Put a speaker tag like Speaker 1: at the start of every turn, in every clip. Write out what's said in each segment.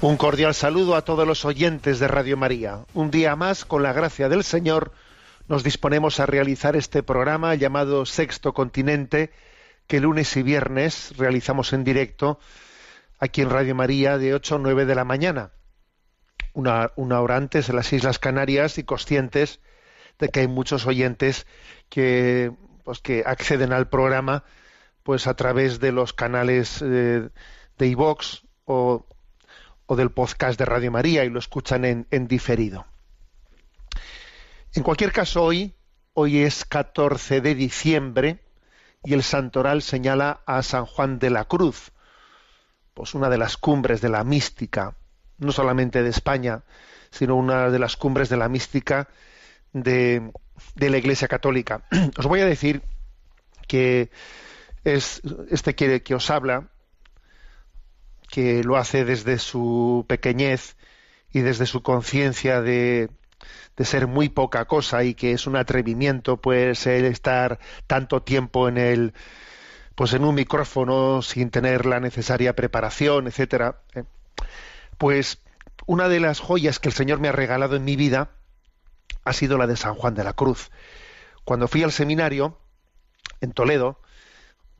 Speaker 1: Un cordial saludo a todos los oyentes de Radio María. Un día más, con la gracia del Señor, nos disponemos a realizar este programa llamado Sexto Continente, que lunes y viernes realizamos en directo aquí en Radio María de 8 a 9 de la mañana. Una, una hora antes en las Islas Canarias y conscientes de que hay muchos oyentes que, pues, que acceden al programa pues a través de los canales eh, de iVox o o del podcast de Radio María y lo escuchan en, diferido. En cualquier caso, hoy, hoy es 14 de diciembre y el santoral señala a San Juan de la Cruz, pues una de las cumbres de la mística, no solamente de España, sino una de las cumbres de la mística de, la Iglesia Católica. Os voy a decir que es este que, que os habla, que lo hace desde su pequeñez y desde su conciencia de, de ser muy poca cosa y que es un atrevimiento pues el estar tanto tiempo en el pues en un micrófono sin tener la necesaria preparación, etcétera. eh, Pues una de las joyas que el Señor me ha regalado en mi vida ha sido la de San Juan de la Cruz. Cuando fui al seminario en Toledo,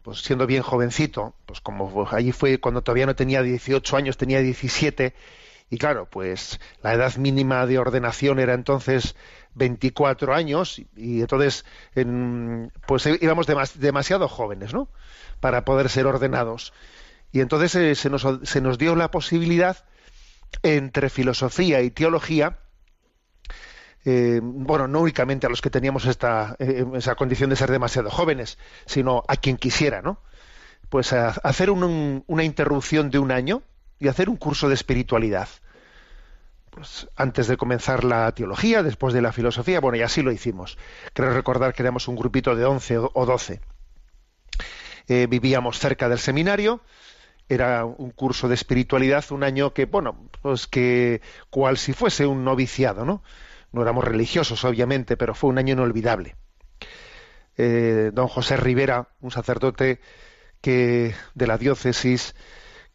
Speaker 1: pues siendo bien jovencito, pues como allí fue cuando todavía no tenía 18 años, tenía 17, y claro, pues la edad mínima de ordenación era entonces 24 años, y entonces en- pues íbamos demas- demasiado jóvenes, ¿no? Para poder ser ordenados. Y entonces eh, se, nos, se nos dio la posibilidad entre filosofía y teología, eh, bueno, no únicamente a los que teníamos esta, eh, esa condición de ser demasiado jóvenes, sino a quien quisiera, ¿no? Pues a, hacer un- un- una interrupción de un año y hacer un curso de espiritualidad. Pues antes de comenzar la teología, después de la filosofía, bueno, y así lo hicimos. Creo recordar que éramos un grupito de 11 o o 12. Eh, vivíamos cerca del seminario, era un curso de espiritualidad, un año que, bueno, pues que cual si fuese un noviciado, ¿no? No éramos religiosos, obviamente, pero fue un año inolvidable. Eh, don José Rivera, un sacerdote que de la diócesis,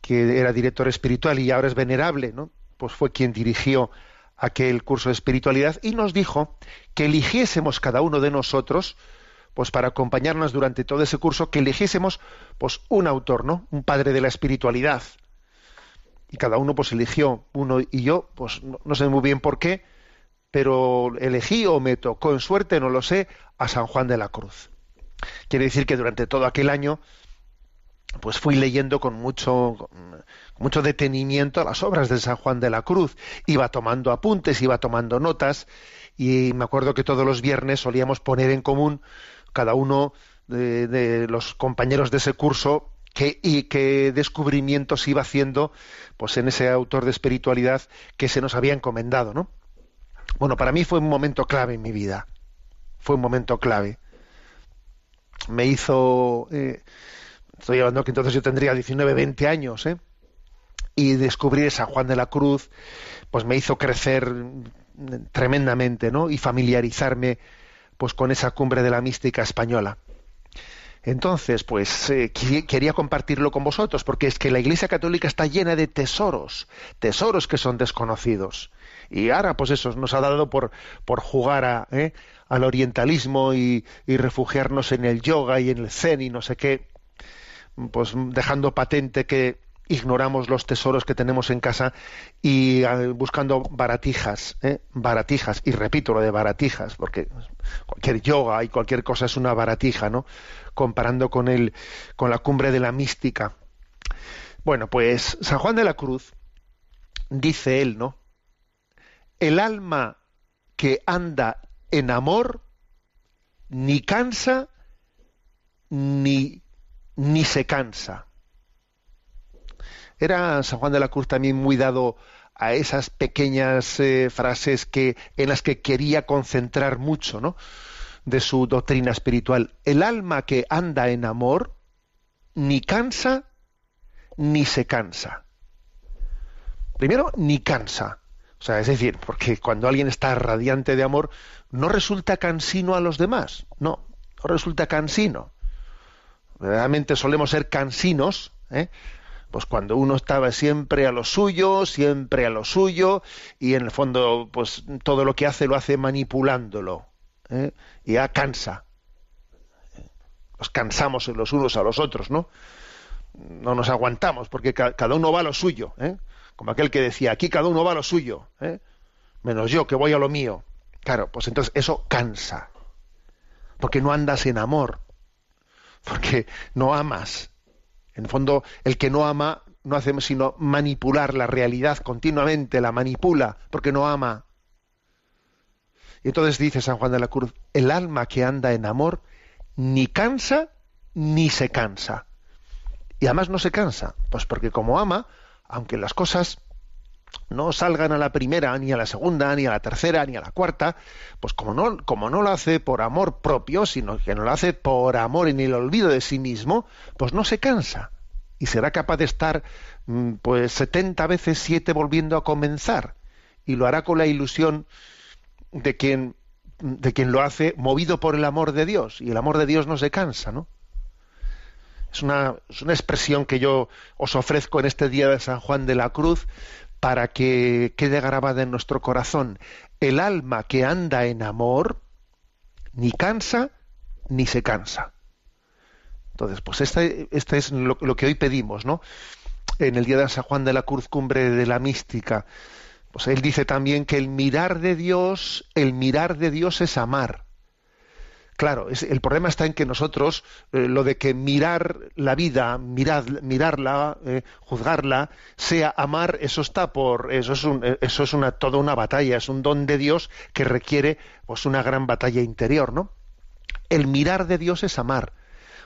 Speaker 1: que era director espiritual y ahora es venerable, ¿no? Pues fue quien dirigió aquel curso de espiritualidad y nos dijo que eligiésemos cada uno de nosotros, pues para acompañarnos durante todo ese curso, que eligiésemos pues un autor, ¿no? Un padre de la espiritualidad. Y cada uno pues eligió uno y yo, pues no, no sé muy bien por qué, pero elegí o me tocó en suerte, no lo sé, a San Juan de la Cruz. Quiere decir que durante todo aquel año pues fui leyendo con mucho, mucho detenimiento las obras de San Juan de la Cruz. Iba tomando apuntes, iba tomando notas y me acuerdo que todos los viernes solíamos poner en común cada uno de, de los compañeros de ese curso qué y qué descubrimientos iba haciendo pues en ese autor de espiritualidad que se nos había encomendado, ¿no? Bueno, para mí fue un momento clave en mi vida. Fue un momento clave. Me hizo eh, estoy hablando que entonces yo tendría 19, 20 años, ¿eh? y descubrir San Juan de la Cruz, pues me hizo crecer tremendamente, ¿no? Y familiarizarme, pues, con esa cumbre de la mística española. Entonces, pues eh, quería compartirlo con vosotros, porque es que la Iglesia Católica está llena de tesoros, tesoros que son desconocidos. Y ahora, pues eso, nos ha dado por, por jugar a, ¿eh? al orientalismo y, refugiarnos en el yoga y en el zen y no sé qué, pues dejando patente que ignoramos los tesoros que tenemos en casa y ah, buscando baratijas, ¿eh? baratijas, y repito lo de baratijas, porque cualquier yoga y cualquier cosa es una baratija, ¿no? Comparando con el, con la cumbre de la mística. Bueno, pues San Juan de la Cruz dice él, ¿no? El alma que anda en amor ni cansa ni, ni se cansa. Era San Juan de la Cruz también muy dado a esas pequeñas eh, frases que en las que quería concentrar mucho, ¿no? de su doctrina espiritual. El alma que anda en amor ni cansa ni se cansa. Primero, ni cansa. O sea, es decir, porque cuando alguien está radiante de amor, no resulta cansino a los demás. No, no resulta cansino. Realmente solemos ser cansinos, ¿eh? pues cuando uno estaba siempre a lo suyo, siempre a lo suyo, y en el fondo, pues todo lo que hace lo hace manipulándolo. ¿eh? Y ya cansa. Nos cansamos los unos a los otros, ¿no? No nos aguantamos, porque cada uno va a lo suyo, ¿eh? Como aquel que decía, aquí cada uno va a lo suyo, ¿eh? menos yo que voy a lo mío. Claro, pues entonces eso cansa. Porque no andas en amor. Porque no amas. En el fondo, el que no ama no hace sino manipular la realidad continuamente, la manipula, porque no ama. Y entonces dice San Juan de la Cruz, el alma que anda en amor ni cansa ni se cansa. Y además no se cansa, pues porque como ama, aunque las cosas no salgan a la primera, ni a la segunda, ni a la tercera, ni a la cuarta, pues como no, como no lo hace por amor propio, sino que no lo hace por amor en el olvido de sí mismo, pues no se cansa. Y será capaz de estar mm, pues 70 veces siete volviendo a comenzar. Y lo hará con la ilusión de quien, de quien lo hace movido por el amor de Dios. Y el amor de Dios no se cansa, ¿no? Es una, es una expresión que yo os ofrezco en este día de San Juan de la Cruz para que quede grabada en nuestro corazón. El alma que anda en amor ni cansa ni se cansa. Entonces, pues este, este es lo, lo, que hoy pedimos, ¿no? En el día de San Juan de la Cruz, cumbre de la mística. Pues él dice también que el mirar de Dios, el mirar de Dios es amar. Claro, es, el problema está en que nosotros, eh, lo de que mirar la vida, mirar, mirarla, eh, juzgarla, sea amar, eso está por, eso es, un, eh, eso es una, toda una batalla, es un don de Dios que requiere pues una gran batalla interior, ¿no? El mirar de Dios es amar.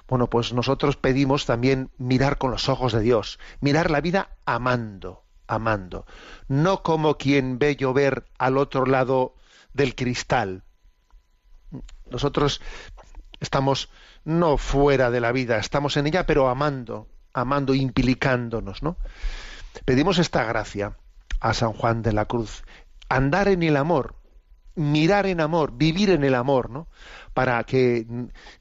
Speaker 1: Bueno, pues nosotros pedimos también mirar con los ojos de Dios, mirar la vida amando, amando, no como quien ve llover al otro lado del cristal, nosotros estamos no fuera de la vida, estamos en ella, pero amando, amando, implicándonos, ¿no? Pedimos esta gracia a San Juan de la Cruz, andar en el amor, mirar en amor, vivir en el amor, ¿no? Para que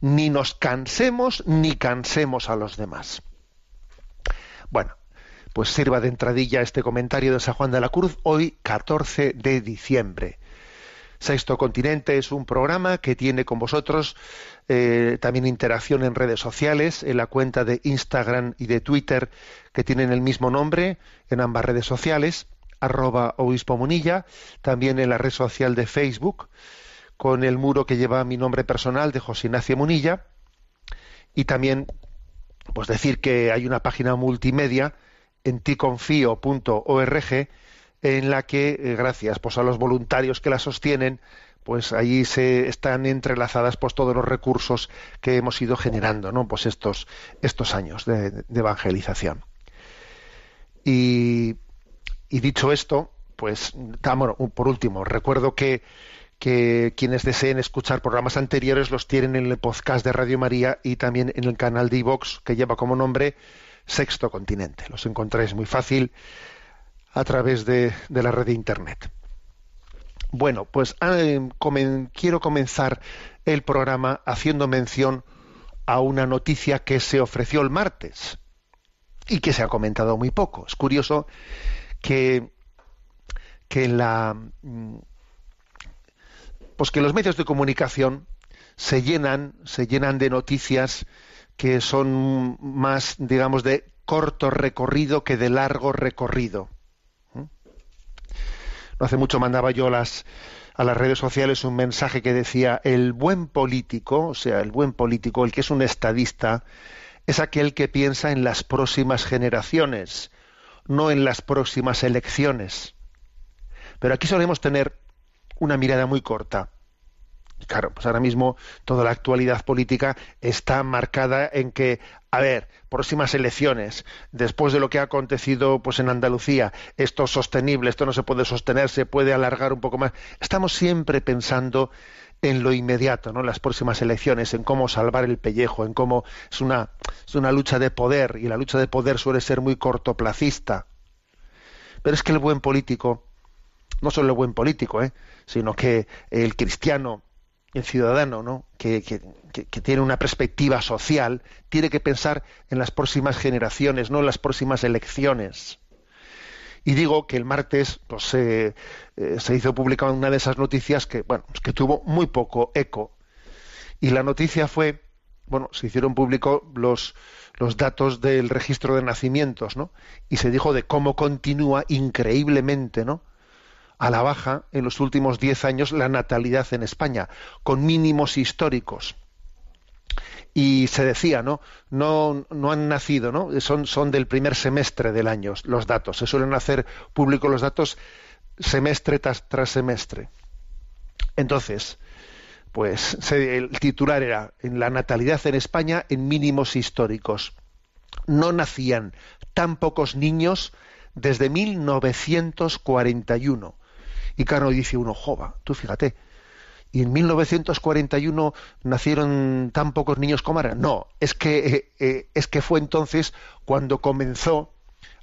Speaker 1: ni nos cansemos ni cansemos a los demás. Bueno, pues sirva de entradilla este comentario de San Juan de la Cruz hoy 14 de diciembre. Sexto Continente es un programa que tiene con vosotros eh, también interacción en redes sociales, en la cuenta de Instagram y de Twitter que tienen el mismo nombre en ambas redes sociales, arroba obispo munilla, también en la red social de Facebook, con el muro que lleva mi nombre personal de José Ignacio Munilla, y también pues decir que hay una página multimedia en ticonfio.org en la que, eh, gracias pues, a los voluntarios que la sostienen, pues allí se están entrelazadas pues todos los recursos que hemos ido generando, ¿no? Pues estos, estos años de, evangelización. Y, dicho esto, pues, por último, recuerdo que, que quienes deseen escuchar programas anteriores los tienen en el podcast de Radio María y también en el canal de iVox que lleva como nombre Sexto Continente. Los encontráis muy fácil a través de, la red de Internet. Bueno, pues ah, quiero comenzar el programa haciendo mención a una noticia que se ofreció el martes y que se ha comentado muy poco. Es curioso que, que la mm, pues que los medios de comunicación se llenan, se llenan de noticias que son más, digamos, de corto recorrido que de largo recorrido. No hace mucho mandaba yo las, a las redes sociales un mensaje que decía el buen político, o sea, el buen político, el que es un estadista, es aquel que piensa en las próximas generaciones, no en las próximas elecciones. Pero aquí solemos tener una mirada muy corta. Claro, pues ahora mismo toda la actualidad política está marcada en que, a ver, próximas elecciones, después de lo que ha acontecido pues en Andalucía, esto es sostenible, esto no se puede sostener, se puede alargar un poco más. Estamos siempre pensando en lo inmediato, ¿no? Las próximas elecciones, en cómo salvar el pellejo, en cómo es una, es una lucha de poder, y la lucha de poder suele ser muy cortoplacista. Pero es que el buen político, no solo el buen político, ¿eh? sino que el cristiano, el ciudadano, ¿no? Que, tiene una perspectiva social, tiene que pensar en las próximas generaciones, no en las próximas elecciones. Y digo que el martes pues, eh, se hizo pública una de esas noticias que, bueno, que tuvo muy poco eco. Y la noticia fue, bueno, se hicieron públicos los, los datos del registro de nacimientos, ¿no? Y se dijo de cómo continúa increíblemente, ¿no? A la baja en los últimos diez años la natalidad en España, con mínimos históricos. Y se decía, ¿no? No, no han nacido, ¿no? Son, son del primer semestre del año los datos. Se suelen hacer públicos los datos semestre tras, semestre. Entonces, pues el titular era en la natalidad en España en mínimos históricos. No nacían tan pocos niños desde 1941. Y Carlos dice uno, jova, tú fíjate, y en 1941 nacieron tan pocos niños como ahora. No, es que, eh, eh, es que fue entonces cuando comenzó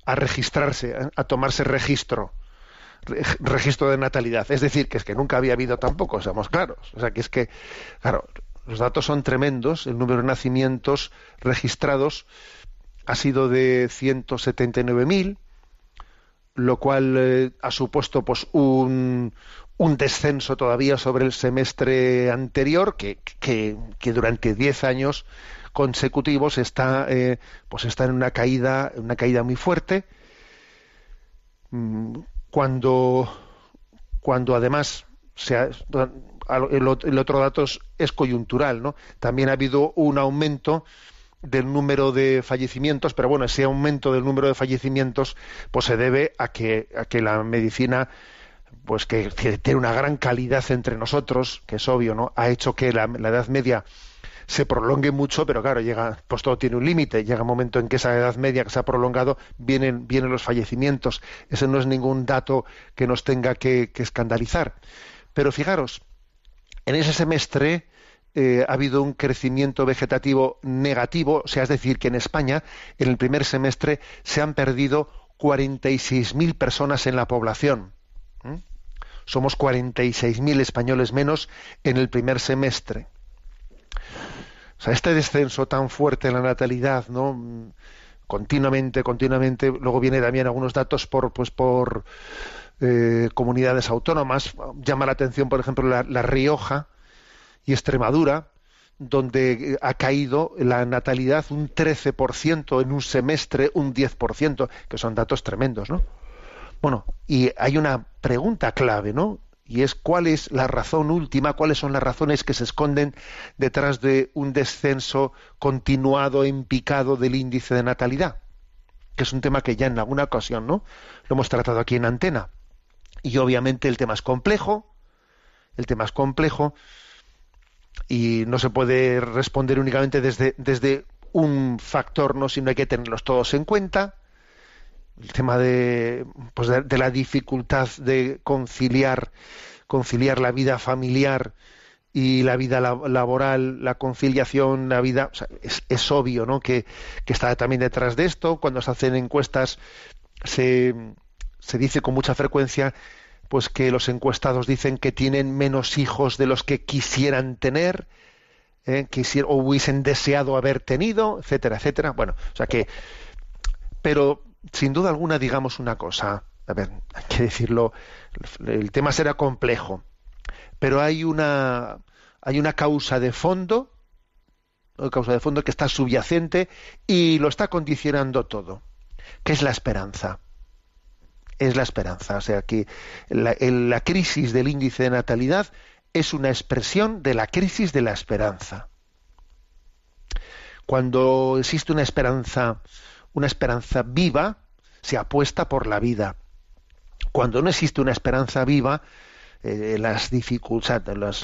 Speaker 1: a registrarse, eh, a tomarse registro, registro de natalidad. Es decir, que es que nunca había habido tampoco, seamos claros. O sea, que es que, claro, los datos son tremendos, el número de nacimientos registrados ha sido de 179.000, lo cual eh, ha supuesto pues un, un, descenso todavía sobre el semestre anterior, que, que, durante 10 años consecutivos está, eh, pues está en una caída, una caída muy fuerte. Mm, cuando, cuando además se ha, el, el, otro dato es, es coyuntural, ¿no? También ha habido un aumento del número de fallecimientos, pero bueno, ese aumento del número de fallecimientos pues se debe a que, a que la medicina pues que, tiene una gran calidad entre nosotros, que es obvio, ¿no? Ha hecho que la, edad media se prolongue mucho, pero claro, llega, pues todo tiene un límite, llega un momento en que esa edad media que se ha prolongado vienen, vienen los fallecimientos. Ese no es ningún dato que nos tenga que escandalizar. Pero fijaros, en ese semestre eh, ha habido un crecimiento vegetativo negativo, o sea, es decir, que en España, en el primer semestre, se han perdido 46.000 personas en la población. ¿Mm? Somos 46.000 españoles menos en el primer semestre. O sea, este descenso tan fuerte en la natalidad, ¿no? Continuamente, continuamente. Luego viene también algunos datos por, pues, por eh, comunidades autónomas. Llama la atención, por ejemplo, la Rioja, y Extremadura, donde ha caído la natalidad un 13%, en un semestre un 10%, que son datos tremendos, ¿no? Bueno, y hay una pregunta clave, ¿no? Y es cuál es la razón última, cuáles son las razones que se esconden detrás de un descenso continuado en picado del índice de natalidad, que es un tema que ya en alguna ocasión, ¿no? Lo hemos tratado aquí en antena. Y obviamente el tema es complejo, el tema es complejo, y no se puede responder únicamente desde, desde un factor, ¿no? sino hay que tenerlos todos en cuenta. El tema de, pues de, la dificultad de conciliar, conciliar la vida familiar y la vida laboral, la conciliación, la vida, es, es, obvio, ¿no? Que, que, está también detrás de esto. Cuando se hacen encuestas, se, se dice con mucha frecuencia pues que los encuestados dicen que tienen menos hijos de los que quisieran tener, eh, quisier, o hubiesen deseado haber tenido, etcétera, etcétera. Bueno, o sea que, pero sin duda alguna digamos una cosa, a ver, hay que decirlo, el tema será complejo, pero hay una hay una causa de fondo, una causa de fondo que está subyacente y lo está condicionando todo, que es la esperanza es la esperanza. O sea que la, la, crisis del índice de natalidad es una expresión de la crisis de la esperanza. Cuando existe una esperanza, una esperanza viva, se apuesta por la vida. Cuando no existe una esperanza viva, eh, las,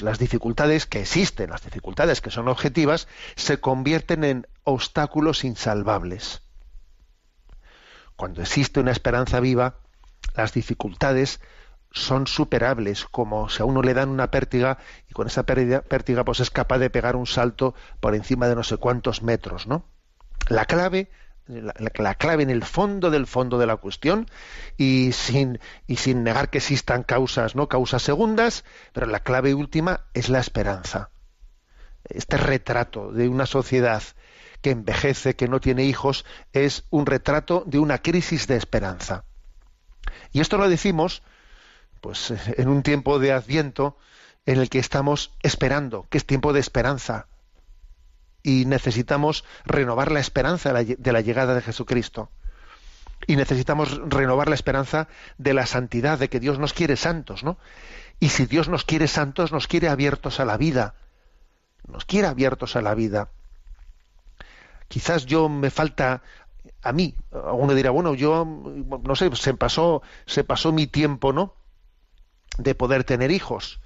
Speaker 1: las dificultades que existen, las dificultades que son objetivas, se convierten en obstáculos insalvables. Cuando existe una esperanza viva, las dificultades son superables, como si a uno le dan una pértiga y con esa pértiga, pues es capaz de pegar un salto por encima de no sé cuántos metros, ¿no? La clave la, la, clave en el fondo del fondo de la cuestión y sin y sin negar que existan causas no causas segundas pero la clave última es la esperanza. Este retrato de una sociedad que envejece que no tiene hijos es un retrato de una crisis de esperanza y esto lo decimos pues en un tiempo de adviento en el que estamos esperando que es tiempo de esperanza y necesitamos renovar la esperanza de la llegada de Jesucristo. Y necesitamos renovar la esperanza de la santidad, de que Dios nos quiere santos, ¿no? Y si Dios nos quiere santos, nos quiere abiertos a la vida. Nos quiere abiertos a la vida. Quizás yo me falta a mí, uno dirá, bueno, yo no sé, se pasó se pasó mi tiempo, ¿no? de poder tener hijos.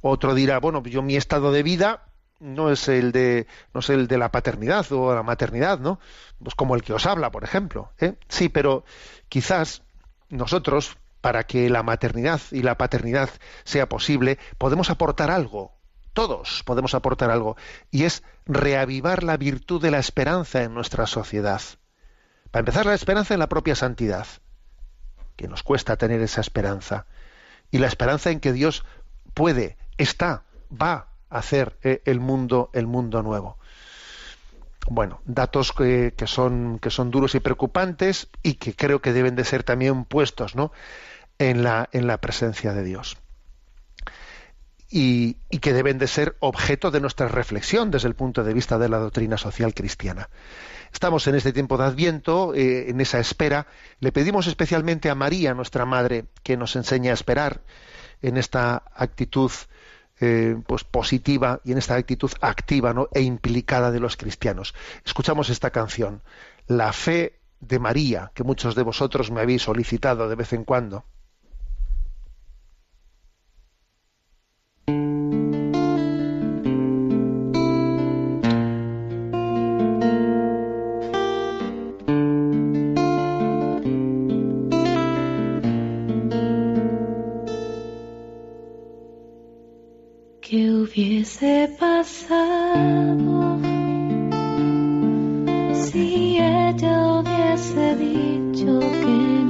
Speaker 1: Otro dirá, bueno, yo mi estado de vida no es el de no es el de la paternidad o la maternidad, ¿no? Pues como el que os habla, por ejemplo. ¿eh? Sí, pero quizás nosotros, para que la maternidad y la paternidad sea posible, podemos aportar algo. Todos podemos aportar algo. Y es reavivar la virtud de la esperanza en nuestra sociedad. Para empezar, la esperanza en la propia santidad, que nos cuesta tener esa esperanza. Y la esperanza en que Dios puede, está, va hacer eh, el mundo el mundo nuevo bueno datos que, son duros y preocupantes y que creo que deben de ser también puestos en la en la presencia de Dios y, que deben de ser objeto de nuestra reflexión desde el punto de vista de la doctrina social cristiana. Estamos en este tiempo de Adviento, eh, en esa espera. Le pedimos especialmente a María, nuestra Madre, que nos enseñe a esperar en esta actitud eh, pues positiva y en esta actitud activa ¿no? e implicada de los cristianos. Escuchamos esta canción, La fe de María, que muchos de vosotros me habéis solicitado de vez en cuando.
Speaker 2: Hubiese pasado si ella hubiese dicho que no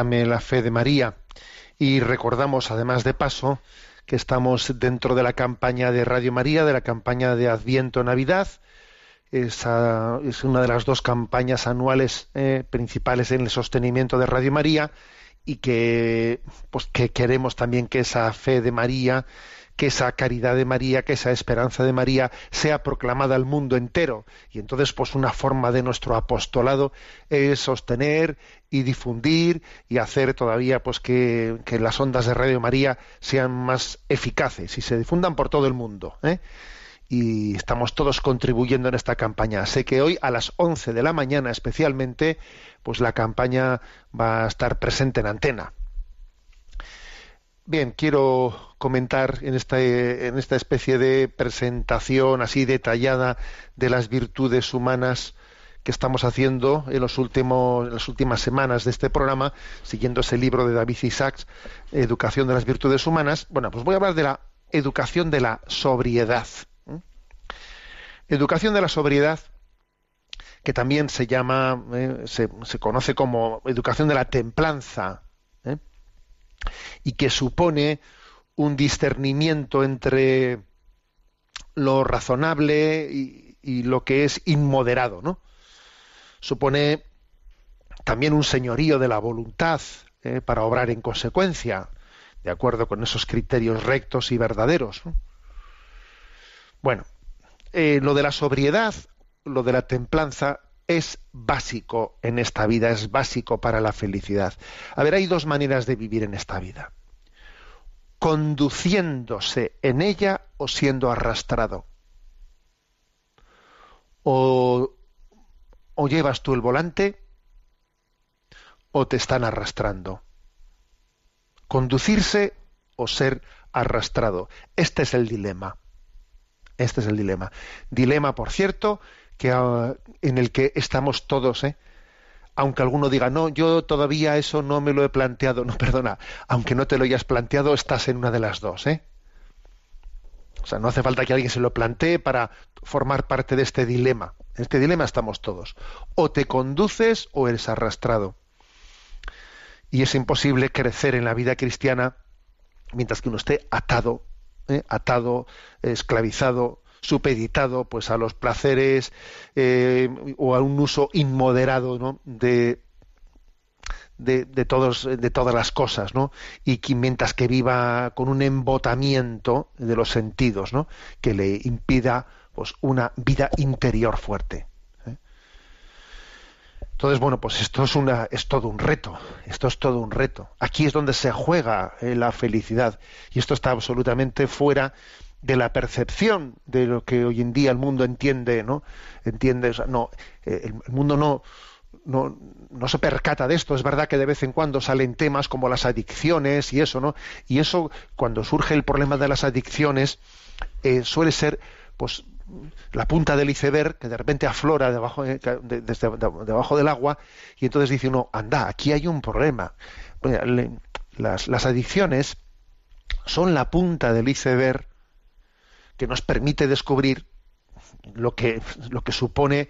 Speaker 2: Dame la fe de María. Y
Speaker 1: recordamos, además de paso, que estamos dentro de la campaña de Radio María, de la campaña de Adviento Navidad. Es una de las dos campañas anuales eh, principales en el sostenimiento de Radio María y que, pues, que queremos también que esa fe de María, que esa caridad de María, que esa esperanza de María sea proclamada al mundo entero. Y entonces, pues una forma de nuestro apostolado es sostener y difundir y hacer todavía pues que, que las ondas de Radio María sean más eficaces y se difundan por todo el mundo. ¿eh? y estamos todos contribuyendo en esta campaña. Sé que hoy a las 11 de la mañana especialmente, pues la campaña va a estar presente en antena. Bien, quiero comentar en esta, especie de presentación así detallada de las virtudes humanas que estamos haciendo en, las últimas semanas de este programa, siguiendo ese libro de David Isaacs, Educación de las Virtudes Humanas. Bueno, pues voy a hablar de la educación de la sobriedad. Educación de la sobriedad, que también se llama, eh, se, conoce como educación de la templanza. Y que supone un discernimiento entre lo razonable y, lo que es inmoderado, ¿no? Supone también un señorío de la voluntad ¿eh? para obrar en consecuencia, de acuerdo con esos criterios rectos y verdaderos. ¿no? Bueno, eh, lo de la sobriedad, lo de la templanza es básico en esta vida, es básico para la felicidad. A ver, hay dos maneras de vivir en esta vida. Conduciéndose en ella o siendo arrastrado. O, o llevas tú el volante o te están arrastrando. Conducirse o ser arrastrado. Este es el dilema. Este es el dilema. Dilema, por cierto, que, uh, en el que estamos todos, ¿eh? aunque alguno diga, no, yo todavía eso no me lo he planteado. No, perdona, aunque no te lo hayas planteado, estás en una de las dos. ¿eh? O sea, no hace falta que alguien se lo plantee para formar parte de este dilema. En este dilema estamos todos. O te conduces o eres arrastrado. Y es imposible crecer en la vida cristiana mientras que uno esté atado ¿eh? atado, esclavizado, supeditado pues a los placeres eh, o a un uso inmoderado ¿no? de, de, de, todos, de todas las cosas, ¿no? Y que mientras que viva con un embotamiento de los sentidos, ¿no? Que le impida pues una vida interior fuerte. ¿eh? Entonces, bueno, pues esto es una, es todo un reto. Esto es todo un reto. Aquí es donde se juega eh, la felicidad. Y esto está absolutamente fuera de la percepción de lo que hoy en día el mundo entiende, ¿no? Entiende, o sea, no, eh, el, mundo no, no, no se percata de esto. Es verdad que de vez en cuando salen temas como las adicciones y eso, ¿no? Y eso, cuando surge el problema de las adicciones, eh, suele ser, pues, la punta del iceberg que de repente aflora debajo, eh, de- desde de- debajo del agua y entonces dice uno, anda, aquí hay un problema. Las, las adicciones son la punta del iceberg que nos permite descubrir lo que, lo que supone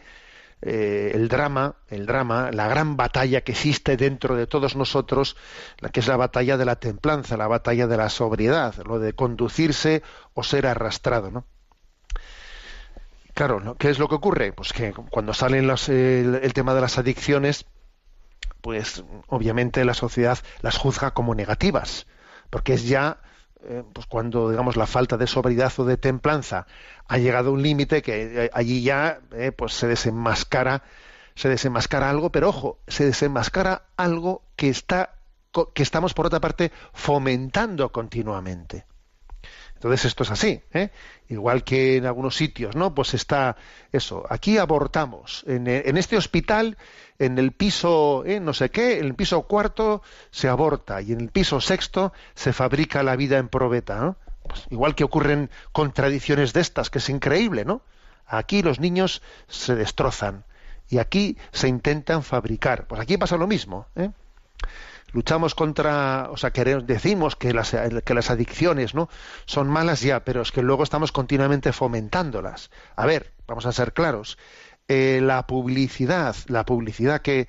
Speaker 1: eh, el drama, el drama, la gran batalla que existe dentro de todos nosotros, la que es la batalla de la templanza, la batalla de la sobriedad, lo de conducirse o ser arrastrado, ¿no? Claro. ¿qué es lo que ocurre? Pues que cuando el, el tema de las adicciones, pues obviamente la sociedad las juzga como negativas, porque es ya eh, pues cuando digamos la falta de sobriedad o de templanza ha llegado a un límite que eh, allí ya eh, pues se desenmascara se desenmascara algo, pero ojo, se desenmascara algo que está que estamos por otra parte fomentando continuamente. Entonces esto es así, ¿eh? igual que en algunos sitios, ¿no? Pues está eso. Aquí abortamos. En, e- en este hospital, en el piso, ¿eh? no sé qué, en el piso cuarto se aborta y en el piso sexto se fabrica la vida en probeta. Pues igual que ocurren contradicciones de estas, que es increíble, ¿no? Aquí los niños se destrozan y aquí se intentan fabricar. Pues aquí pasa lo mismo, ¿eh? Luchamos contra, o sea, queremos, decimos que las, que las adicciones no son malas ya, pero es que luego estamos continuamente fomentándolas. A ver, vamos a ser claros. Eh, la publicidad, la publicidad que,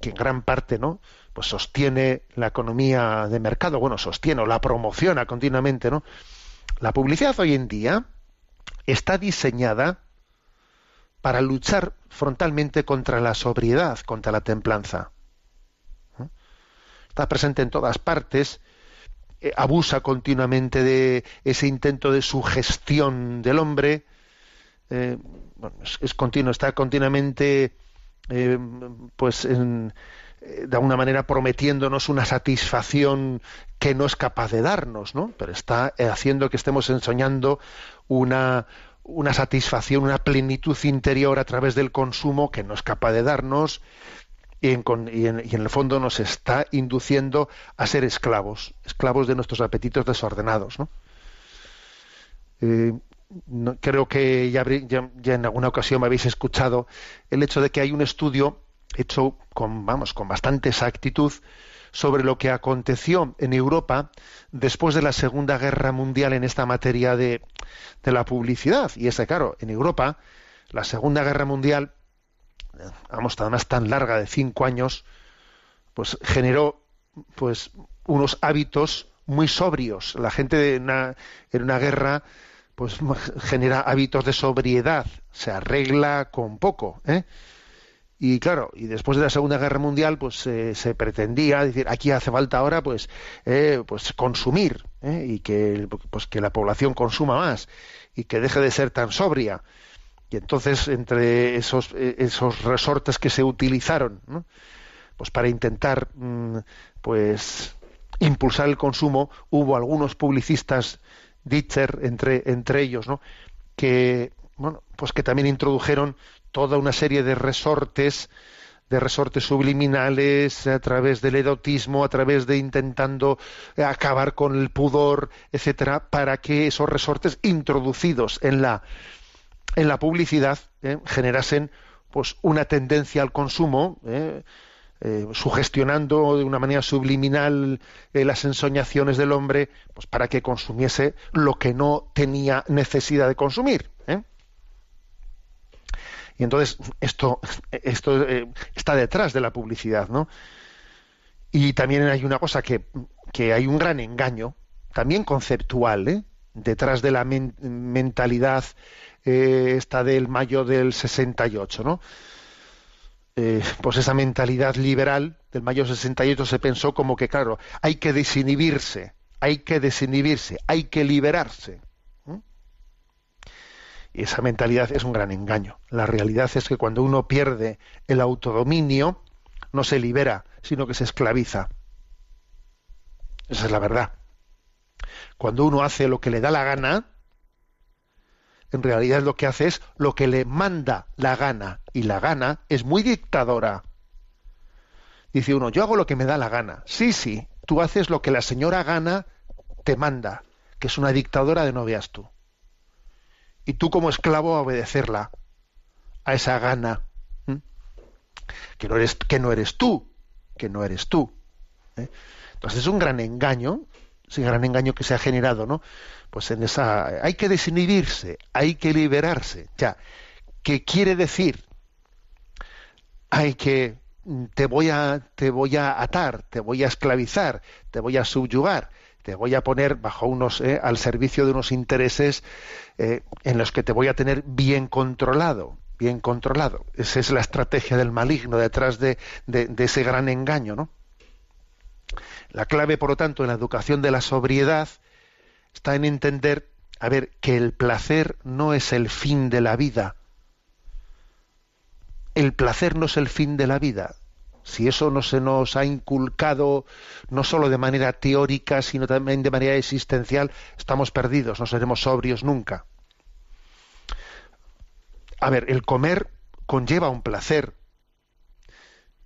Speaker 1: que en gran parte, ¿no? Pues sostiene la economía de mercado, bueno, sostiene o la promociona continuamente, ¿no? La publicidad hoy en día está diseñada para luchar frontalmente contra la sobriedad, contra la templanza está presente en todas partes, eh, abusa continuamente de ese intento de sugestión del hombre, eh, bueno, es, continuo, está continuamente, eh, pues, de alguna manera prometiéndonos una satisfacción que no es capaz de darnos, ¿no? Pero está haciendo que estemos ensoñando una una satisfacción, una plenitud interior a través del consumo que no es capaz de darnos, y en, y en- el fondo nos está induciendo a ser esclavos, esclavos de nuestros apetitos desordenados. ¿no? Eh, creo que ya, ya- en alguna ocasión me habéis escuchado el hecho de que hay un estudio hecho con, vamos, con bastante exactitud sobre lo que aconteció en Europa después de la Segunda Guerra Mundial en esta materia de, de la publicidad. Y es que, claro, en Europa, la Segunda Guerra Mundial además tan larga de cinco años, pues generó pues unos hábitos muy sobrios. La gente de en una guerra pues genera hábitos de sobriedad, se arregla con poco, ¿eh? Y claro, y después de la Segunda Guerra Mundial, pues se pretendía decir aquí hace falta ahora, pues, eh, pues consumir ¿eh? y que pues que la población consuma más y que deje de ser tan sobria. Y entonces, entre esos, eh, esos resortes que se utilizaron, ¿no? pues para intentar mm, pues impulsar el consumo, hubo algunos publicistas, Ditcher entre, entre ellos, ¿no? que bueno, pues que también introdujeron toda una serie de resortes de resortes subliminales a través del erotismo, a través de intentando acabar con el pudor, etcétera, para que esos resortes introducidos en la en la publicidad eh, generasen pues una tendencia al consumo eh, eh, sugestionando de una manera subliminal las ensoñaciones del hombre pues para que consumiese lo que no tenía necesidad de consumir y entonces esto esto está detrás de la publicidad no y también hay una cosa que, que hay un gran engaño también conceptual detrás de la men- mentalidad eh, esta del mayo del 68, ¿no? Eh, pues esa mentalidad liberal del mayo 68 se pensó como que, claro, hay que desinhibirse, hay que desinhibirse, hay que liberarse. Y esa mentalidad es un gran engaño. La realidad es que cuando uno pierde el autodominio, no se libera, sino que se esclaviza. Esa es la verdad. Cuando uno hace lo que le da la gana, en realidad lo que hace es lo que le manda la gana. Y la gana es muy dictadora. Dice uno, yo hago lo que me da la gana. Sí, sí, tú haces lo que la señora gana te manda, que es una dictadora de no veas tú. Y tú como esclavo a obedecerla, a esa gana. Que, no eres, que no eres tú, que no eres tú. ¿eh? Entonces es un gran engaño, ese gran engaño que se ha generado, ¿no? Pues en esa hay que desinhibirse, hay que liberarse. Ya, ¿qué quiere decir? Hay que te voy a te voy a atar, te voy a esclavizar, te voy a subyugar, te voy a poner bajo unos eh, al servicio de unos intereses eh, en los que te voy a tener bien controlado, bien controlado. Esa es la estrategia del maligno detrás de, de- de ese gran engaño, ¿no? La clave, por lo tanto, en la educación de la sobriedad está en entender, a ver, que el placer no es el fin de la vida. El placer no es el fin de la vida. Si eso no se nos ha inculcado no solo de manera teórica, sino también de manera existencial, estamos perdidos, no seremos sobrios nunca. A ver, el comer conlleva un placer,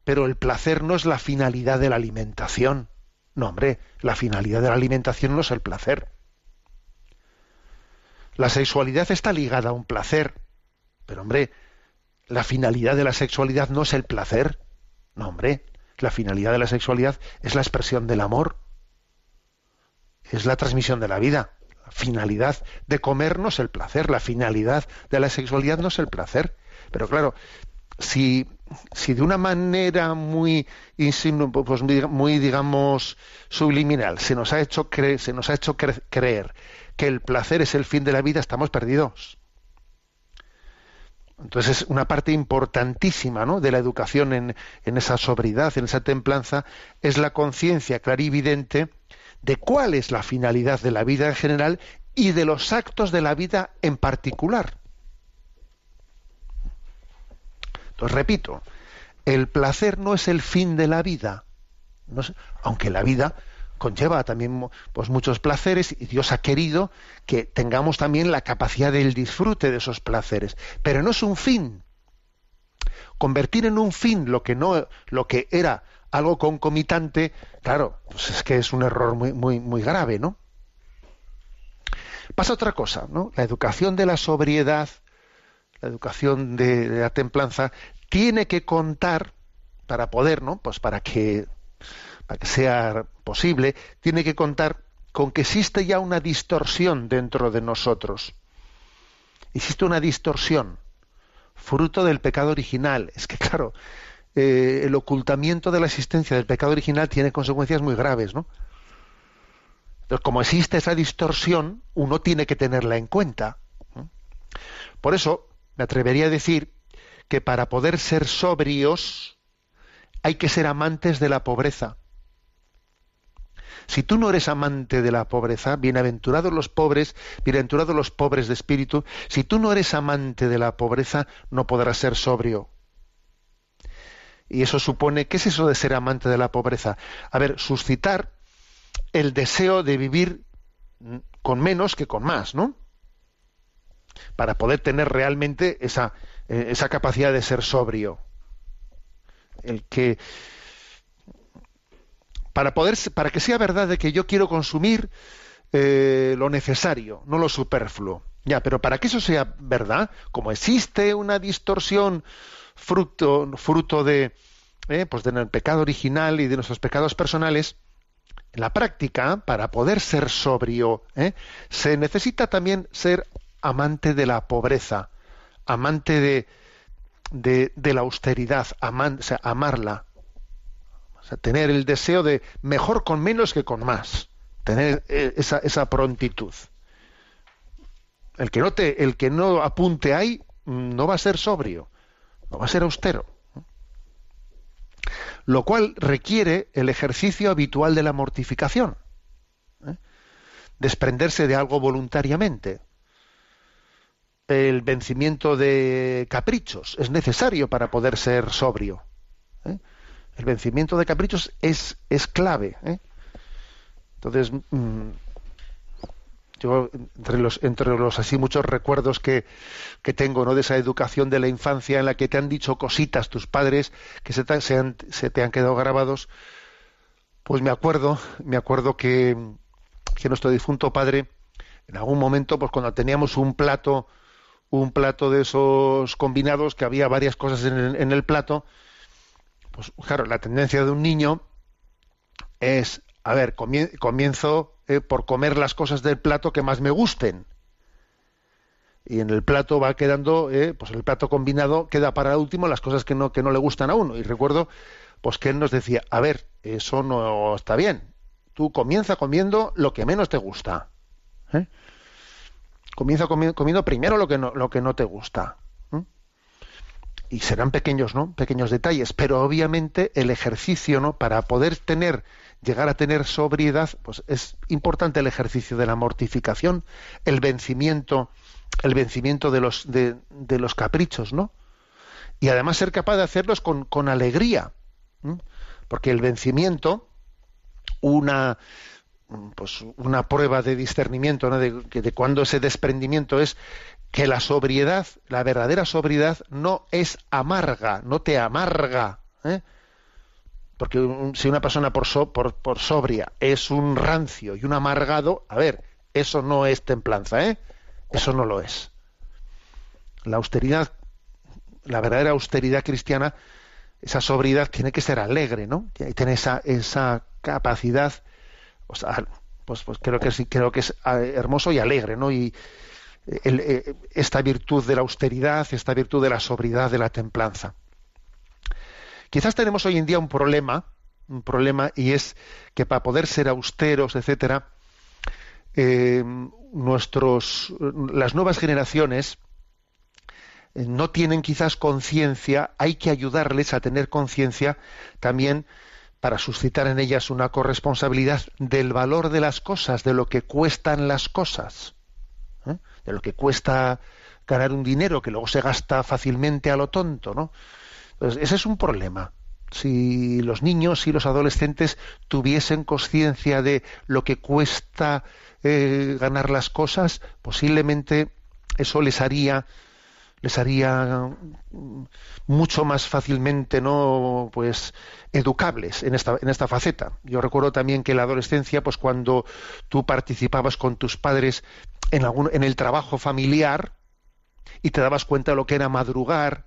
Speaker 1: pero el placer no es la finalidad de la alimentación. No, hombre, la finalidad de la alimentación no es el placer. La sexualidad está ligada a un placer, pero hombre, la finalidad de la sexualidad no es el placer. No, hombre, la finalidad de la sexualidad es la expresión del amor, es la transmisión de la vida. La finalidad de comer no es el placer, la finalidad de la sexualidad no es el placer. Pero claro, si, si de una manera muy, pues muy, digamos, subliminal se nos ha hecho, cre- se nos ha hecho cre- creer que el placer es el fin de la vida, estamos perdidos. Entonces es una parte importantísima ¿no? de la educación en, en esa sobriedad, en esa templanza, es la conciencia clarividente de cuál es la finalidad de la vida en general y de los actos de la vida en particular. Repito, el placer no es el fin de la vida, aunque la vida conlleva también pues, muchos placeres y Dios ha querido que tengamos también la capacidad del disfrute de esos placeres, pero no es un fin. Convertir en un fin lo que no lo que era algo concomitante, claro, pues es que es un error muy muy muy grave, ¿no? Pasa otra cosa, ¿no? La educación de la sobriedad, la educación de, la templanza tiene que contar para poder, ¿no? Pues para que para que sea posible, tiene que contar con que existe ya una distorsión dentro de nosotros. Existe una distorsión, fruto del pecado original. Es que, claro, eh, el ocultamiento de la existencia del pecado original tiene consecuencias muy graves, ¿no? Entonces, como existe esa distorsión, uno tiene que tenerla en cuenta. Por eso, me atrevería a decir que para poder ser sobrios hay que ser amantes de la pobreza. Si tú no eres amante de la pobreza, bienaventurados los pobres, bienaventurados los pobres de espíritu, si tú no eres amante de la pobreza, no podrás ser sobrio. Y eso supone, ¿qué es eso de ser amante de la pobreza? A ver, suscitar el deseo de vivir con menos que con más, ¿no? Para poder tener realmente esa, eh, esa capacidad de ser sobrio. El que para poder para que sea verdad de que yo quiero consumir eh, lo necesario, no lo superfluo. Ya, pero para que eso sea verdad, como existe una distorsión fruto fruto de eh, pues del pecado original y de nuestros pecados personales, en la práctica, para poder ser sobrio, eh, se necesita también ser amante de la pobreza, amante de, la austeridad, amarla, o sea, tener el deseo de mejor con menos que con más, tener eh, esa, esa prontitud. El que no te, el que no apunte ahí mm, no va a ser sobrio, no va a ser austero. Lo cual requiere el ejercicio habitual de la mortificación. ¿eh? Desprenderse de algo voluntariamente. El vencimiento de caprichos es necesario para poder ser sobrio. ¿eh? El vencimiento de caprichos es, es clave. ¿eh? Entonces, mm, yo entre los entre los así muchos recuerdos que, que tengo no de esa educación de la infancia en la que te han dicho cositas tus padres que se te, han- se te han quedado grabados pues me acuerdo me acuerdo que, que nuestro difunto padre en algún momento pues cuando teníamos un plato un plato de esos combinados que había varias cosas en el, en el plato pues claro la tendencia de un niño es, a ver, comie- comienzo eh, por comer las cosas del plato que más me gusten. Y en el plato va quedando, eh, pues el plato combinado queda para último las cosas que no, que no le gustan a uno. Y recuerdo, pues que él nos decía, a ver, eso no está bien. Tú comienza comiendo lo que menos te gusta. ¿eh? Comienza comi- comiendo primero lo que no, lo que no te gusta. y serán pequeños, ¿no? Pequeños detalles, pero obviamente el ejercicio, ¿no? Para poder tener, llegar a tener sobriedad, pues es importante el ejercicio de la mortificación, el vencimiento, el vencimiento de los de, los caprichos, ¿no? Y además ser capaz de hacerlos con, con alegría, porque el vencimiento, una pues una prueba de discernimiento, ¿no? de, de cuando ese desprendimiento es que la sobriedad, la verdadera sobriedad, no es amarga, no te amarga. ¿eh? Porque si una persona por, so- por, sobria es un rancio y un amargado, a ver, eso no es templanza, ¿eh? Eso no lo es. La austeridad, la verdadera austeridad cristiana, esa sobriedad tiene que ser alegre, ¿no? Tiene esa, esa capacidad, o sea, pues, pues creo que es eh, hermoso y alegre, ¿no? Y el- eh, esta virtud de la austeridad, esta virtud de la sobriedad, de la templanza. Quizás tenemos hoy en día un problema, un problema, y es que para poder ser austeros, etcétera, eh, nuestros, las nuevas generaciones eh, no tienen quizás conciencia, hay que ayudarles a tener conciencia también para suscitar en ellas una corresponsabilidad del valor de las cosas, de lo que cuestan las cosas, ¿eh? de lo que cuesta ganar un dinero que luego se gasta fácilmente a lo tonto, ¿no? Entonces, ese es un problema. Si los niños y los adolescentes tuviesen conciencia de lo que cuesta eh, ganar las cosas, posiblemente eso les haría les haría mm, mucho más fácilmente no pues educables en esta en esta faceta. Yo recuerdo también que en la adolescencia pues cuando tú participabas con tus padres en algún en el trabajo familiar y te dabas cuenta de lo que era madrugar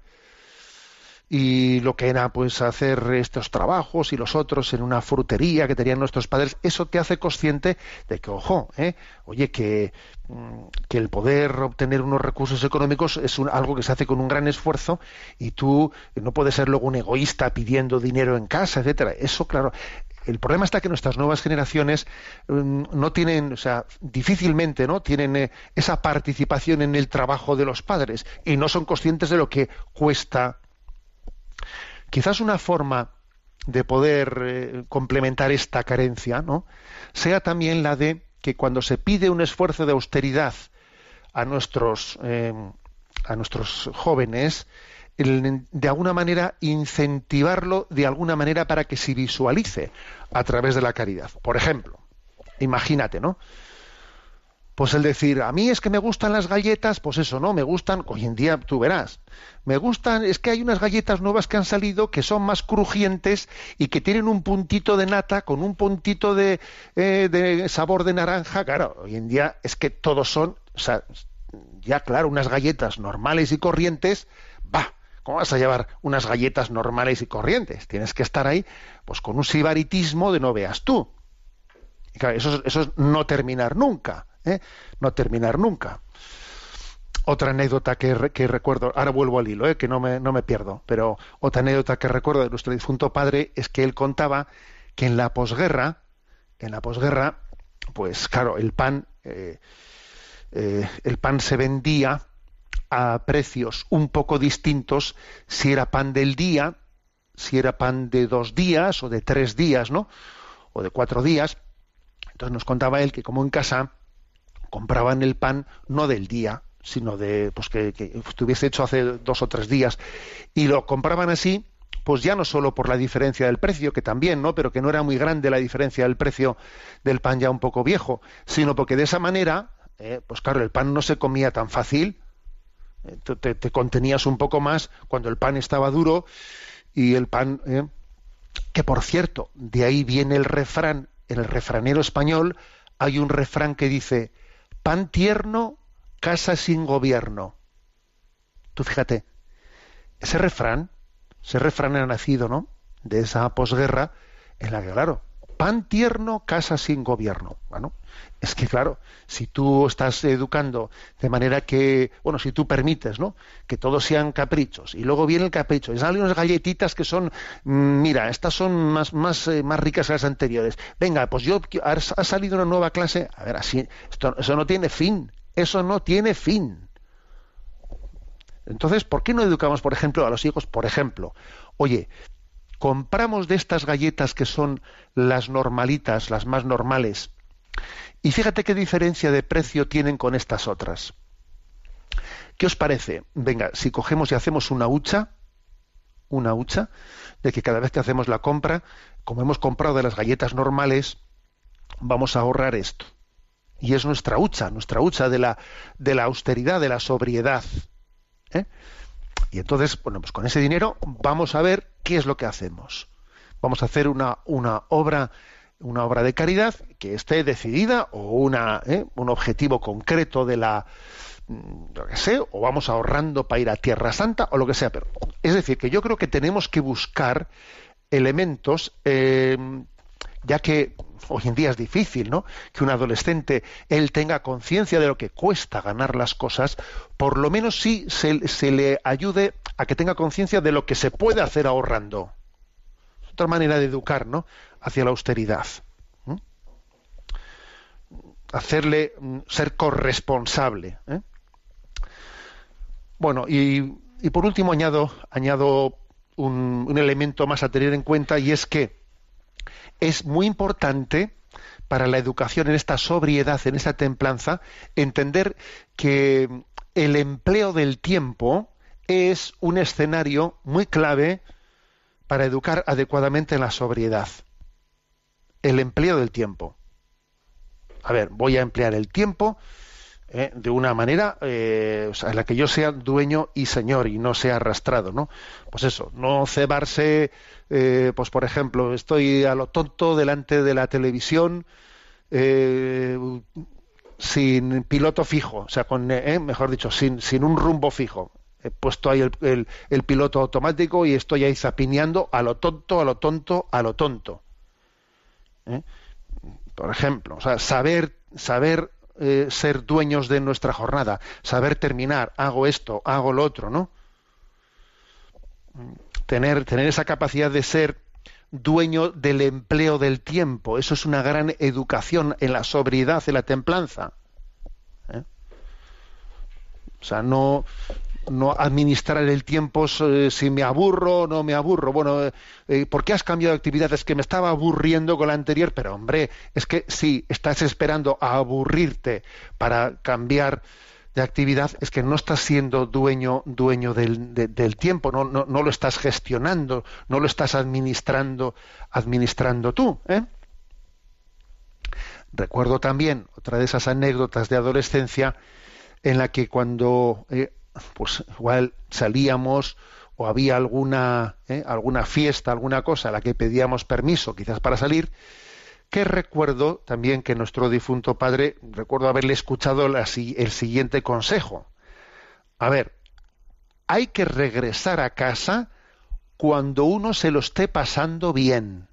Speaker 1: y lo que era pues hacer estos trabajos y los otros en una frutería que tenían nuestros padres, eso te hace consciente de que, ojo, ¿eh? oye, que, mm, que el poder obtener unos recursos económicos es un- algo que se hace con un gran esfuerzo y tú no puedes ser luego un egoísta pidiendo dinero en casa, etcétera. Eso, claro, el problema está que nuestras nuevas generaciones mm, no tienen, o sea, difícilmente, ¿no? Tienen eh, esa participación en el trabajo de los padres y no son conscientes de lo que cuesta quizás una forma de poder eh, complementar esta carencia, ¿no? sea también la de que cuando se pide un esfuerzo de austeridad a nuestros eh, a nuestros jóvenes, de alguna manera incentivarlo de alguna manera para que se visualice a través de la caridad. Por ejemplo, imagínate, ¿no? Pues el decir, a mí es que me gustan las galletas, pues eso, ¿no? Me gustan, hoy en día tú verás, me gustan, es que hay unas galletas nuevas que han salido que son más crujientes y que tienen un puntito de nata con un puntito de, eh, de sabor de naranja. Claro, hoy en día es que todos son, o sea, ya claro, unas galletas normales y corrientes, va, ¿cómo vas a llevar unas galletas normales y corrientes? Tienes que estar ahí, pues con un sibaritismo de no veas tú. Eso es no terminar nunca, ¿eh? no terminar nunca. Otra anécdota que, re- que recuerdo, ahora vuelvo al hilo, ¿eh? que no me, no me pierdo, pero otra anécdota que recuerdo de nuestro difunto padre es que él contaba que en la posguerra, en la posguerra, pues claro, el pan, eh, el pan se vendía a precios un poco distintos si era pan del día, si era pan de dos días o de tres días, ¿no? O de cuatro días. Entonces nos contaba él que como en casa compraban el pan no del día, sino de pues que, estuviese hecho hace dos o tres días y lo compraban así pues ya no solo por la diferencia del precio, que también, ¿no? Pero que no era muy grande la diferencia del precio del pan ya un poco viejo, sino porque de esa manera eh, pues claro, el pan no se comía tan fácil, eh, te contenías un poco más cuando el pan estaba duro y el pan, eh, que por cierto, de ahí viene el refrán, en el refranero español hay un refrán que dice, pan tierno, casa sin gobierno. Tú fíjate, ese refrán, ese refrán ha nacido, ¿no? De esa posguerra en la que, claro, pan tierno, casa sin gobierno. Bueno, es que, claro, si tú estás educando de manera que, bueno, si tú permites, ¿no? Que todos sean caprichos y luego viene el capricho y salen unas galletitas que son, mm, mira, estas son más, más, eh, más ricas que las anteriores. Venga, pues yo, ha salido una nueva clase. A ver, así, esto, eso no tiene fin. Eso no tiene fin. Entonces, ¿por qué no educamos, por ejemplo, a los hijos? Por ejemplo, oye, compramos de estas galletas que son las normalitas, las más normales, y fíjate qué diferencia de precio tienen con estas otras. ¿Qué os parece? Venga, si cogemos y hacemos una hucha, una hucha, de que cada vez que hacemos la compra, como hemos comprado de las galletas normales, vamos a ahorrar esto. Y es nuestra hucha, nuestra hucha de la, de la austeridad, de la sobriedad. ¿eh? Y entonces, bueno, pues con ese dinero vamos a ver qué es lo que hacemos. Vamos a hacer una, una obra, una obra de caridad que esté decidida o una, ¿eh? un objetivo concreto de la mm, lo que o vamos ahorrando para ir a Tierra Santa o lo que sea. Pero es decir, que yo creo que tenemos que buscar elementos, eh, ya que hoy en día es difícil, ¿no? Que un adolescente él tenga conciencia de lo que cuesta ganar las cosas, por lo menos sí se, le ayude a que tenga conciencia de lo que se puede hacer ahorrando. Otra manera de educar, ¿no? Hacia la austeridad. Hacerle mm, ser corresponsable. ¿eh? Bueno, y, por último añado, añado un elemento más a tener en cuenta y es que es muy importante para la educación en esta sobriedad, en esta templanza, entender que el empleo del tiempo es un escenario muy clave para educar adecuadamente en la sobriedad. El empleo del tiempo. A ver, voy a emplear el tiempo eh, de una manera eh, o sea, en la que yo sea dueño y señor y no sea arrastrado, ¿no? Pues eso, no cebarse, eh, pues por ejemplo, estoy a lo tonto delante de la televisión eh, sin piloto fijo, o sea, con, mejor dicho, sin, sin un rumbo fijo. He puesto ahí el, el- el piloto automático y estoy ahí zapineando a lo tonto, a lo tonto, a lo tonto. Por ejemplo, o sea, saber, saber eh, ser dueños de nuestra jornada, saber terminar, hago esto, hago lo otro, ¿no? Tener, tener esa capacidad de ser dueño del empleo del tiempo, eso es una gran educación en la sobriedad, en la templanza. ¿eh? O sea, no, no administrar el tiempo eh, si me aburro o no me aburro. Bueno, eh, eh, ¿por qué has cambiado de actividad? Es que me estaba aburriendo con la anterior, pero hombre, es que si estás esperando a aburrirte para cambiar de actividad, es que no estás siendo dueño, dueño del, de- del tiempo, no, no, no lo estás gestionando, no lo estás administrando, administrando tú. ¿eh? Recuerdo también otra de esas anécdotas de adolescencia en la que cuando pues igual salíamos o había alguna eh, alguna fiesta, alguna cosa a la que pedíamos permiso, quizás para salir, que recuerdo también que nuestro difunto padre, recuerdo haberle escuchado el siguiente consejo. A ver, hay que regresar a casa cuando uno se lo esté pasando bien.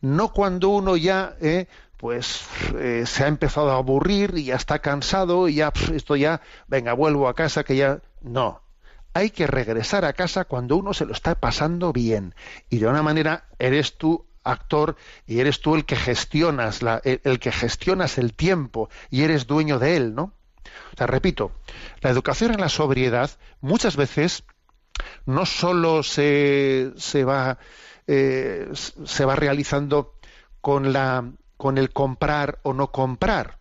Speaker 1: No cuando uno ya eh, pues eh, se ha empezado a aburrir y ya está cansado y ya esto ya, venga, vuelvo a casa que ya no. Hay que regresar a casa cuando uno se lo está pasando bien y de una manera eres tú actor y eres tú el que gestionas el que gestionas el tiempo y eres dueño de él, ¿no? O sea, repito, la educación en la sobriedad muchas veces no solo se, se va eh, se va realizando con la con el comprar o no comprar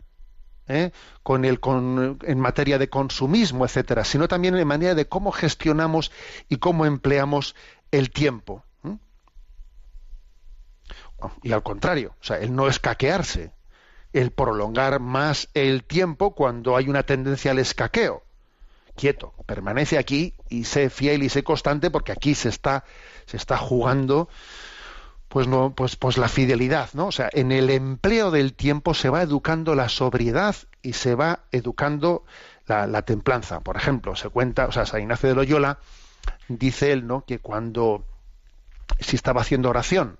Speaker 1: ¿eh? con el con, en materia de consumismo etcétera sino también en manera de cómo gestionamos y cómo empleamos el tiempo y al contrario o sea el no escaquearse el prolongar más el tiempo cuando hay una tendencia al escaqueo. Quieto, permanece aquí y sé fiel y sé constante porque aquí se está, se está jugando pues no, pues, pues la fidelidad, ¿no? O sea, en el empleo del tiempo se va educando la sobriedad y se va educando la, la templanza. Por ejemplo, se cuenta, o sea, San Ignacio de Loyola dice él, ¿no? Que cuando si estaba haciendo oración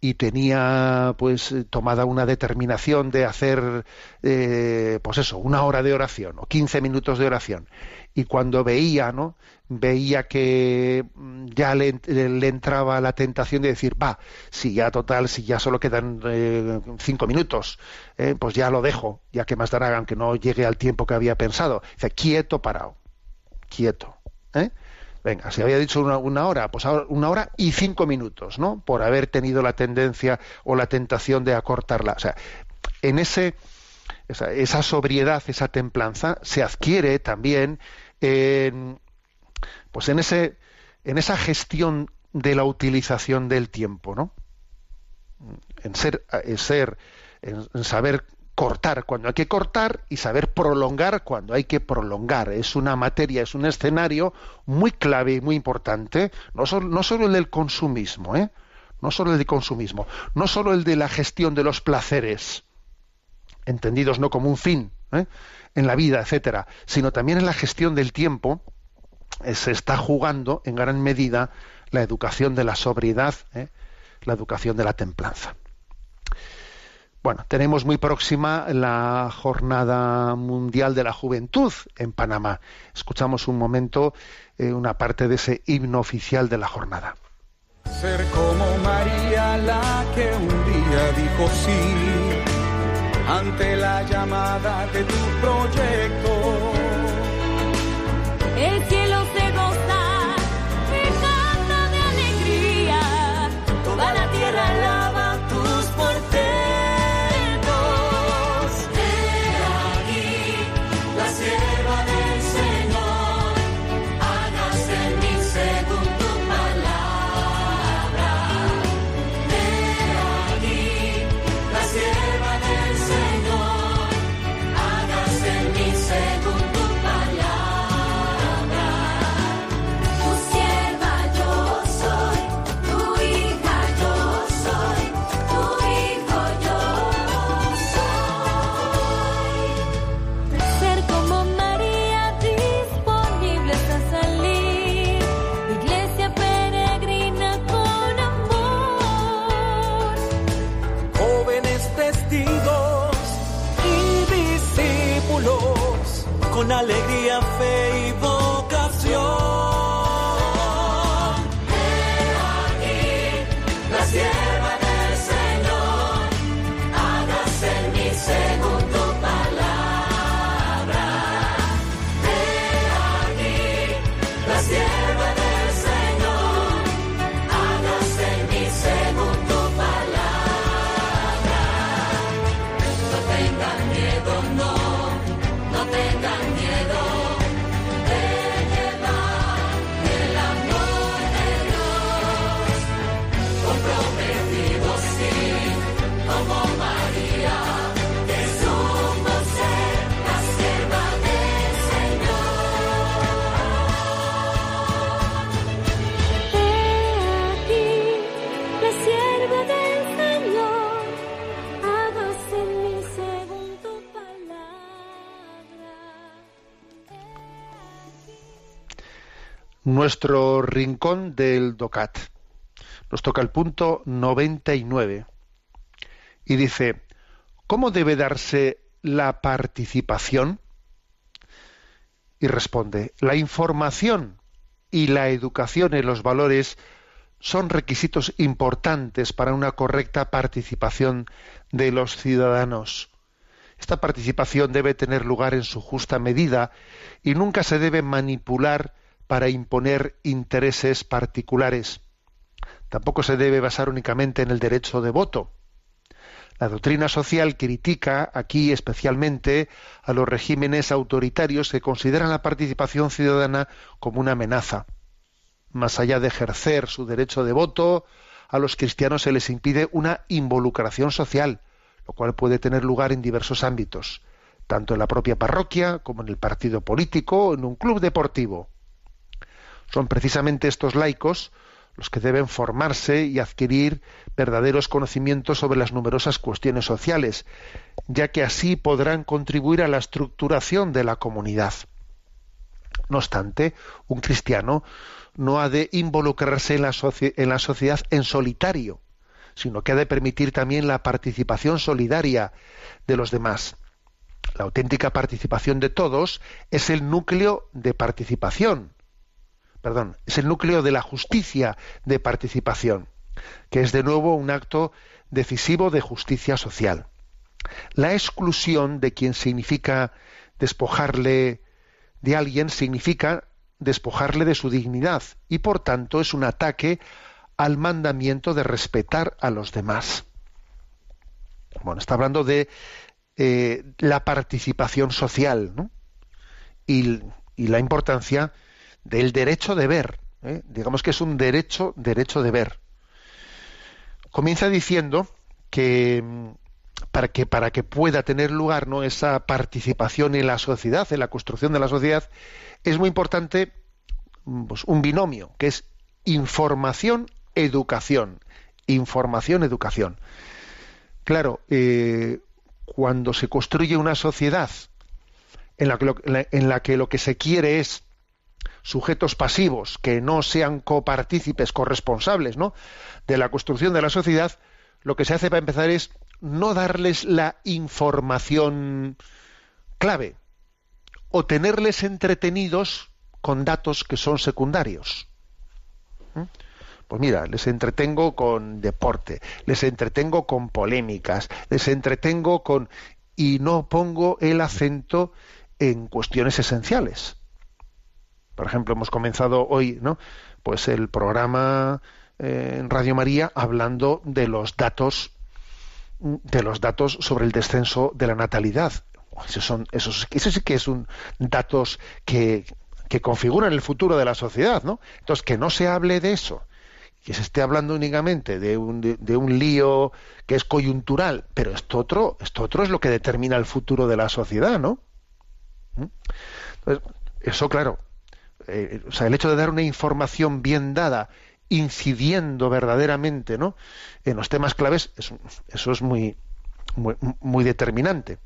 Speaker 1: y tenía pues tomada una determinación de hacer eh, pues eso una hora de oración o 15 minutos de oración y cuando veía no veía que mm, ya le, entraba la tentación de decir va si ya total si ya solo quedan eh, cinco minutos eh, pues ya lo dejo ya que más dará aunque no llegue al tiempo que había pensado dice quieto parado quieto ¿eh? Venga, si había dicho una, una, hora, pues ahora una hora y cinco minutos, ¿no? Por haber tenido la tendencia o la tentación de acortarla. O sea, en ese, esa, sobriedad, esa templanza, se adquiere también en, pues en ese, en esa gestión de la utilización del tiempo, ¿no? En ser, en ser, en, saber cortar cuando hay que cortar y saber prolongar cuando hay que prolongar. Es una materia, es un escenario muy clave y muy importante, no solo, no solo el del consumismo, ¿eh? no solo el del consumismo, no solo el de la gestión de los placeres, entendidos no como un fin ¿eh? en la vida, etcétera, sino también en la gestión del tiempo, eh, se está jugando en gran medida la educación de la sobriedad, ¿eh? la educación de la templanza. Bueno, tenemos muy próxima la Jornada Mundial de la Juventud en Panamá. Escuchamos un momento una parte de ese himno oficial de la jornada.
Speaker 3: Ser como María la que un día dijo sí ante la llamada de tu proyecto.
Speaker 2: Con
Speaker 1: Nuestro rincón del DOCAT. Nos toca el punto 99. Y dice, ¿cómo debe darse la participación? Y responde, la información y la educación en los valores son requisitos importantes para una correcta participación de los ciudadanos. Esta participación debe tener lugar en su justa medida y nunca se debe manipular para imponer intereses particulares. Tampoco se debe basar únicamente en el derecho de voto. La doctrina social critica aquí especialmente a los regímenes autoritarios que consideran la participación ciudadana como una amenaza. Más allá de ejercer su derecho de voto, a los cristianos se les impide una involucración social, lo cual puede tener lugar en diversos ámbitos, tanto en la propia parroquia como en el partido político o en un club deportivo. Son precisamente estos laicos los que deben formarse y adquirir verdaderos conocimientos sobre las numerosas cuestiones sociales, ya que así podrán contribuir a la estructuración de la comunidad. No obstante, un cristiano no ha de involucrarse en la, sociedad en solitario, sino que ha de permitir también la participación solidaria de los demás. La auténtica participación de todos es el núcleo de participación, perdón, es el núcleo de la justicia de participación, que es de nuevo un acto decisivo de justicia social. La exclusión de quien significa despojarle de alguien significa despojarle de su dignidad y por tanto es un ataque al mandamiento de respetar a los demás. Bueno, está hablando de eh, la participación social y la importancia del derecho de ver. ¿eh? Digamos que es un derecho, derecho de ver. Comienza diciendo que mm, para que para que pueda tener lugar ¿no? esa participación en la sociedad, en la construcción de la sociedad, es muy importante mm, pues, un binomio, que es información, educación. Información, educación. Claro, eh, cuando se construye una sociedad en la, que en la que lo que se quiere es sujetos pasivos que no sean copartícipes, corresponsables, ¿no? de la construcción de la sociedad, lo que se hace para empezar es no darles la información clave o tenerles entretenidos con datos que son secundarios. ¿Mm? Pues mira, les entretengo con deporte, les entretengo con polémicas, les entretengo con... y no pongo el acento en cuestiones esenciales. Por ejemplo, hemos comenzado hoy, ¿no? Pues el programa eh, en Radio María hablando de los datos de los datos sobre el descenso de la natalidad. Esos son, esos, eso sí que es un datos que, que configuran el futuro de la sociedad, ¿no? Entonces, que no se hable de eso, que se esté hablando únicamente de un, de, un lío que es coyuntural, pero esto otro, esto otro es lo que determina el futuro de la sociedad, ¿no? ¿Mm? Entonces, eso, claro, eh, o sea, el hecho de dar una información bien dada, incidiendo verdaderamente ¿no? en los temas claves, eso, es muy, muy, determinante.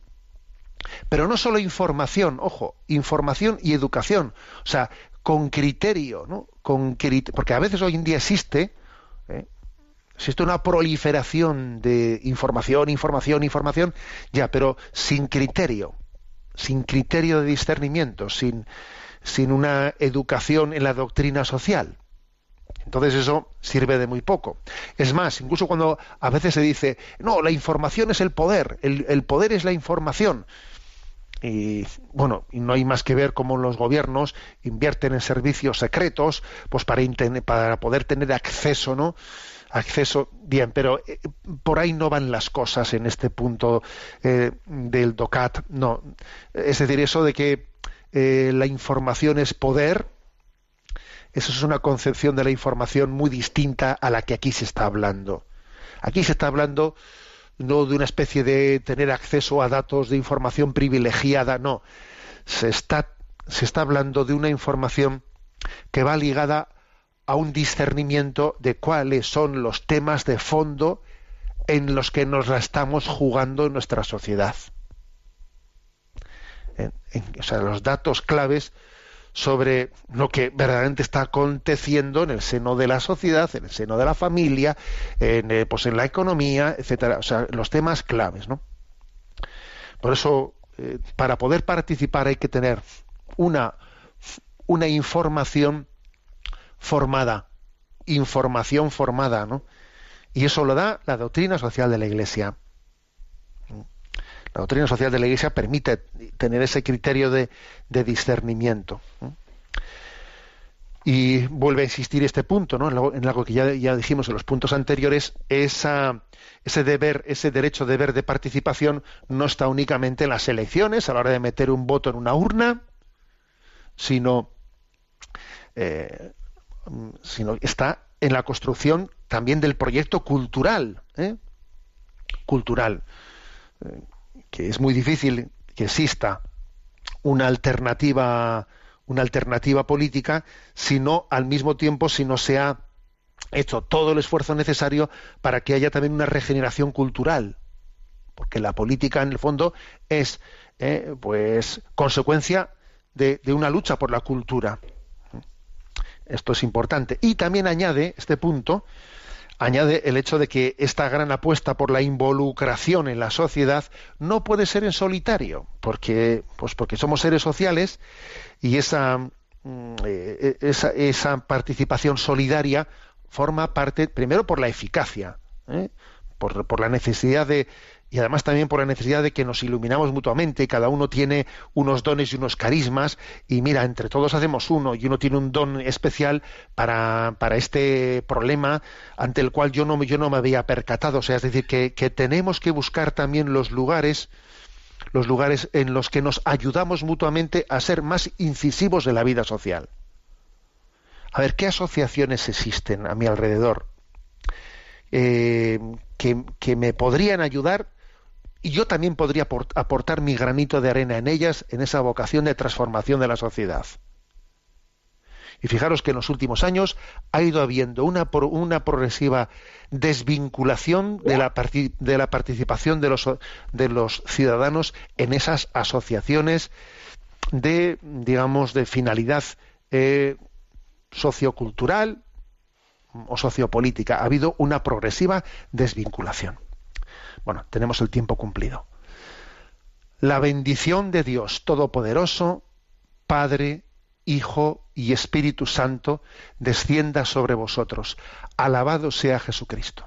Speaker 1: Pero no solo información, ojo, información y educación, o sea, con criterio, ¿no? Con porque a veces hoy en día existe, ¿eh? existe una proliferación de información, información, información, ya, pero sin criterio, sin criterio de discernimiento, sin, sin una educación en la doctrina social. Entonces eso sirve de muy poco. Es más, incluso cuando a veces se dice, no, la información es el poder, el, poder es la información. Y bueno, y no hay más que ver cómo los gobiernos invierten en servicios secretos, pues para, para poder tener acceso, ¿no? Acceso, bien, pero eh, por ahí no van las cosas en este punto eh, del DOCAT, no. Es decir, eso de que eh, la información es poder, eso es una concepción de la información muy distinta a la que aquí se está hablando. Aquí se está hablando no de una especie de tener acceso a datos de información privilegiada, no. Se está, se está hablando de una información que va ligada a un discernimiento de cuáles son los temas de fondo en los que nos la estamos jugando en nuestra sociedad los datos claves sobre lo que verdaderamente está aconteciendo en el seno de la sociedad, en el seno de la familia, en, eh, pues en la economía, etcétera, o sea, los temas claves, ¿no? Por eso, eh, para poder participar hay que tener una, una información formada, información formada, ¿no? Y eso lo da la doctrina social de la Iglesia. La doctrina social de la Iglesia permite tener ese criterio de, discernimiento. Y vuelve a insistir este punto, ¿no? en algo que ya, dijimos en los puntos anteriores, ese deber, ese derecho deber de participación no está únicamente en las elecciones, a la hora de meter un voto en una urna, sino, eh, sino está en la construcción también del proyecto cultural, ¿eh? cultural eh, que es muy difícil que exista una alternativa una alternativa política, sino al mismo tiempo si no se ha hecho todo el esfuerzo necesario para que haya también una regeneración cultural, porque la política en el fondo es eh, pues consecuencia de, de una lucha por la cultura. Esto es importante. Y también añade este punto añade el hecho de que esta gran apuesta por la involucración en la sociedad no puede ser en solitario, porque, pues porque somos seres sociales y esa, mm, eh, esa, esa participación solidaria forma parte, primero por la eficacia, ¿eh? por, por la necesidad de, y además también por la necesidad de que nos iluminamos mutuamente, cada uno tiene unos dones y unos carismas, y mira, entre todos hacemos uno, y uno tiene un don especial para, para este problema ante el cual yo no, yo no me había percatado. O sea, es decir, que, que tenemos que buscar también los lugares, los lugares en los que nos ayudamos mutuamente a ser más incisivos de la vida social. A ver, ¿qué asociaciones existen a mi alrededor? Eh, que, que, me podrían ayudar y yo también podría aportar mi granito de arena en ellas, en esa vocación de transformación de la sociedad. Y fijaros que en los últimos años ha ido habiendo una, una progresiva desvinculación de la, participación de los, de los, ciudadanos en esas asociaciones de, digamos, de finalidad eh, sociocultural o sociopolítica. Ha habido una progresiva desvinculación. Bueno, tenemos el tiempo cumplido. La bendición de Dios Todopoderoso, Padre, Hijo y Espíritu Santo, descienda sobre vosotros. Alabado sea Jesucristo.